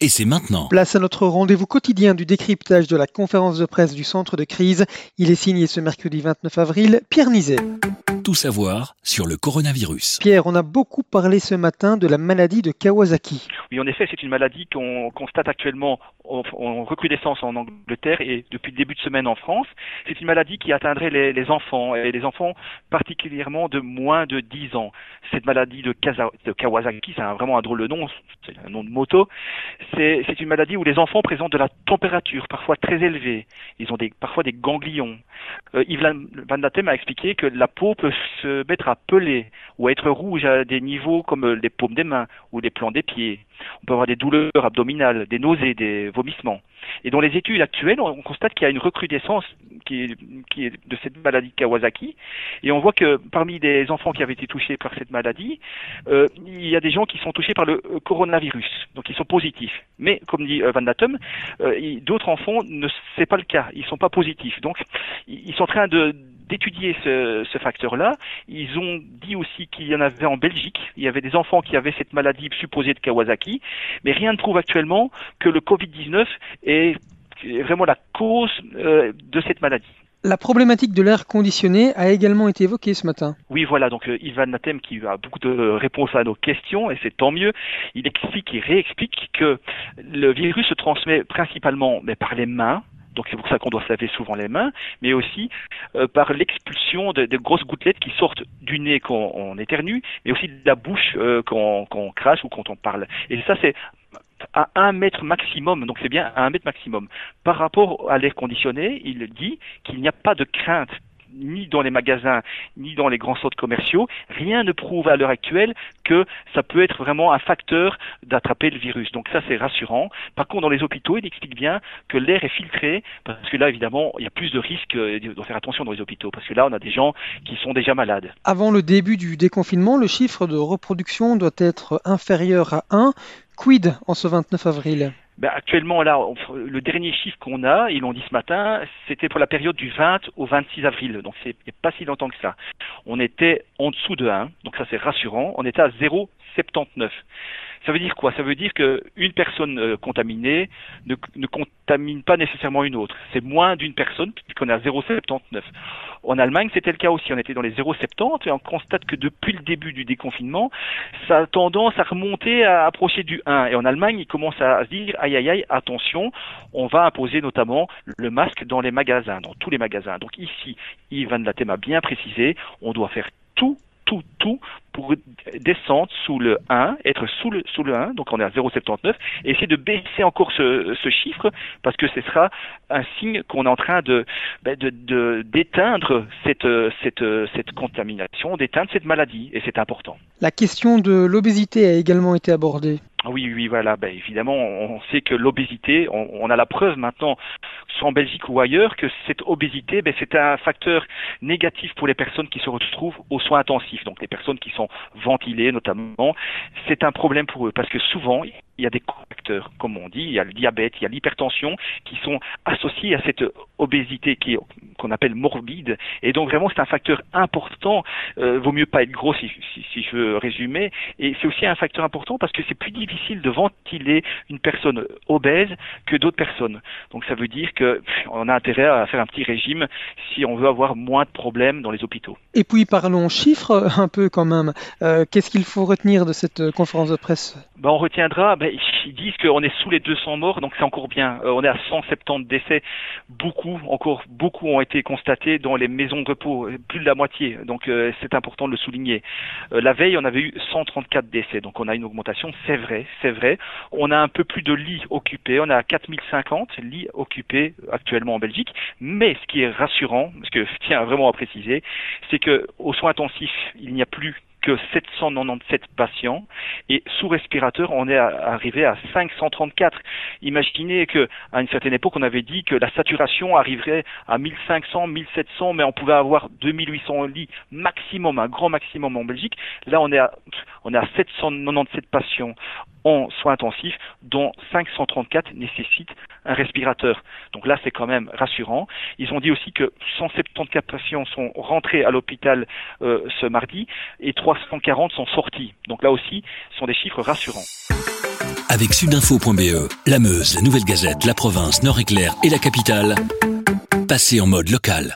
et c'est maintenant. Place à notre rendez-vous quotidien du décryptage de la conférence de presse du centre de crise. Il est signé ce mercredi 29 avril, Pierre Nizet. Tout savoir sur le coronavirus. Pierre, on a beaucoup parlé ce matin de la maladie de Kawasaki. Oui, en effet, c'est une maladie qu'on constate actuellement en, recrudescence en Angleterre et depuis le début de semaine en France. C'est une maladie qui atteindrait les, enfants et les enfants particulièrement de moins de 10 ans. Cette maladie de, Kawasaki, c'est vraiment un drôle de nom, c'est un nom de moto. C'est une maladie où les enfants présentent de la température parfois très élevée. Ils ont des, parfois des ganglions. Euh, Yves Van Datem a expliqué que la peau peut se mettre à peler ou à être rouge à des niveaux comme les paumes des mains ou les plans des pieds. On peut avoir des douleurs abdominales, des nausées, des vomissements. Et dans les études actuelles, on constate qu'il y a une recrudescence qui est, qui est, de cette maladie Kawasaki. Et on voit que parmi les enfants qui avaient été touchés par cette maladie, euh, il y a des gens qui sont touchés par le euh, coronavirus, donc ils sont positifs. Mais comme dit euh, Van Datum, euh, d'autres enfants ne c'est pas le cas, ils sont pas positifs. Donc ils sont en train de d'étudier ce, ce facteur-là. Ils ont dit aussi qu'il y en avait en Belgique. Il y avait des enfants qui avaient cette maladie supposée de Kawasaki, mais rien ne prouve actuellement que le Covid-19 est vraiment la cause euh, de cette maladie. La problématique de l'air conditionné a également été évoquée ce matin. Oui, voilà, donc euh, Ivan Natem qui a beaucoup de réponses à nos questions, et c'est tant mieux, il explique et réexplique que le virus se transmet principalement mais par les mains, donc c'est pour ça qu'on doit se laver souvent les mains, mais aussi euh, par l'expulsion de, de, grosses gouttelettes qui sortent du nez quand on éternue, mais aussi de la bouche euh, quand, quand on crache ou quand on parle. Et ça c'est à un mètre maximum, donc c'est bien à un mètre maximum. Par rapport à l'air conditionné, il dit qu'il n'y a pas de crainte ni dans les magasins, ni dans les grands centres commerciaux, rien ne prouve à l'heure actuelle que ça peut être vraiment un facteur d'attraper le virus. Donc ça, c'est rassurant. Par contre, dans les hôpitaux, il explique bien que l'air est filtré, parce que là, évidemment, il y a plus de risques de faire attention dans les hôpitaux, parce que là, on a des gens qui sont déjà malades. Avant le début du déconfinement, le chiffre de reproduction doit être inférieur à 1. Quid en ce 29 avril? Ben actuellement, là, le dernier chiffre qu'on a, ils l'ont dit ce matin, c'était pour la période du 20 au 26 avril. Donc, c'est pas si longtemps que ça. On était en dessous de 1, donc ça c'est rassurant. On était à 0,79. Ça veut dire quoi? Ça veut dire qu'une personne euh, contaminée ne, ne, contamine pas nécessairement une autre. C'est moins d'une personne, puisqu'on est à 0,79. En Allemagne, c'était le cas aussi. On était dans les 0,70 et on constate que depuis le début du déconfinement, ça a tendance à remonter à approcher du 1. Et en Allemagne, ils commencent à se dire, aïe aïe aïe, attention, on va imposer notamment le masque dans les magasins, dans tous les magasins. Donc ici, Yvan Latem a bien précisé, on doit faire tout tout, tout pour descendre sous le 1, être sous le, sous le 1, donc on est à 0,79, et essayer de baisser encore ce, ce, chiffre, parce que ce sera un signe qu'on est en train de, ben de, d'éteindre cette, cette, cette contamination, d'éteindre cette maladie, et c'est important. La question de l'obésité a également été abordée. Oui, oui, voilà. Ben, évidemment, on sait que l'obésité, on, on, a la preuve maintenant, en Belgique ou ailleurs, que cette obésité, ben, c'est un facteur négatif pour les personnes qui se retrouvent aux soins intensifs. Donc les personnes qui sont ventilées notamment, c'est un problème pour eux parce que souvent, il y a des facteurs, comme on dit, il y a le diabète, il y a l'hypertension qui sont associés à cette obésité qui qu'on appelle morbide. Et donc vraiment, c'est un facteur important. Euh, vaut mieux pas être gros si, si, si je veux résumer. Et c'est aussi un facteur important parce que c'est plus difficile de ventiler une personne obèse que d'autres personnes. Donc ça veut dire que on a intérêt à faire un petit régime si on veut avoir moins de problèmes dans les hôpitaux. Et puis parlons chiffres un peu quand même. Euh, Qu'est-ce qu'il faut retenir de cette conférence de presse? Ben, On retiendra, ben, ils disent qu'on est sous les 200 morts, donc c'est encore bien. Euh, on est à 170 décès. Beaucoup, encore beaucoup ont été constatés dans les maisons de repos, plus de la moitié. Donc euh, c'est important de le souligner. Euh, la veille, on avait eu 134 décès, donc on a une augmentation, c'est vrai, c'est vrai. On a un peu plus de lits occupés, on a 4050 lits occupés actuellement en Belgique. Mais ce qui est rassurant, ce que je tiens vraiment à préciser, c'est que aux soins intensifs, il n'y a plus que 797 patients et sous respirateur, on est arrivé à 534. Imaginez que à une certaine époque, on avait dit que la saturation arriverait à 1500, 1700, mais on pouvait avoir 2800 lits maximum, un grand maximum en Belgique. Là, on est à, on est à 797 patients en soins intensifs, dont 534 nécessitent un respirateur. Donc là, c'est quand même rassurant. Ils ont dit aussi que 174 patients sont rentrés à l'hôpital euh, ce mardi et 340 sont sortis. Donc là aussi, ce sont des chiffres rassurants. Avec sudinfo.be, la Meuse, la Nouvelle Gazette, la province, Nord-Éclair et la capitale, passez en mode local.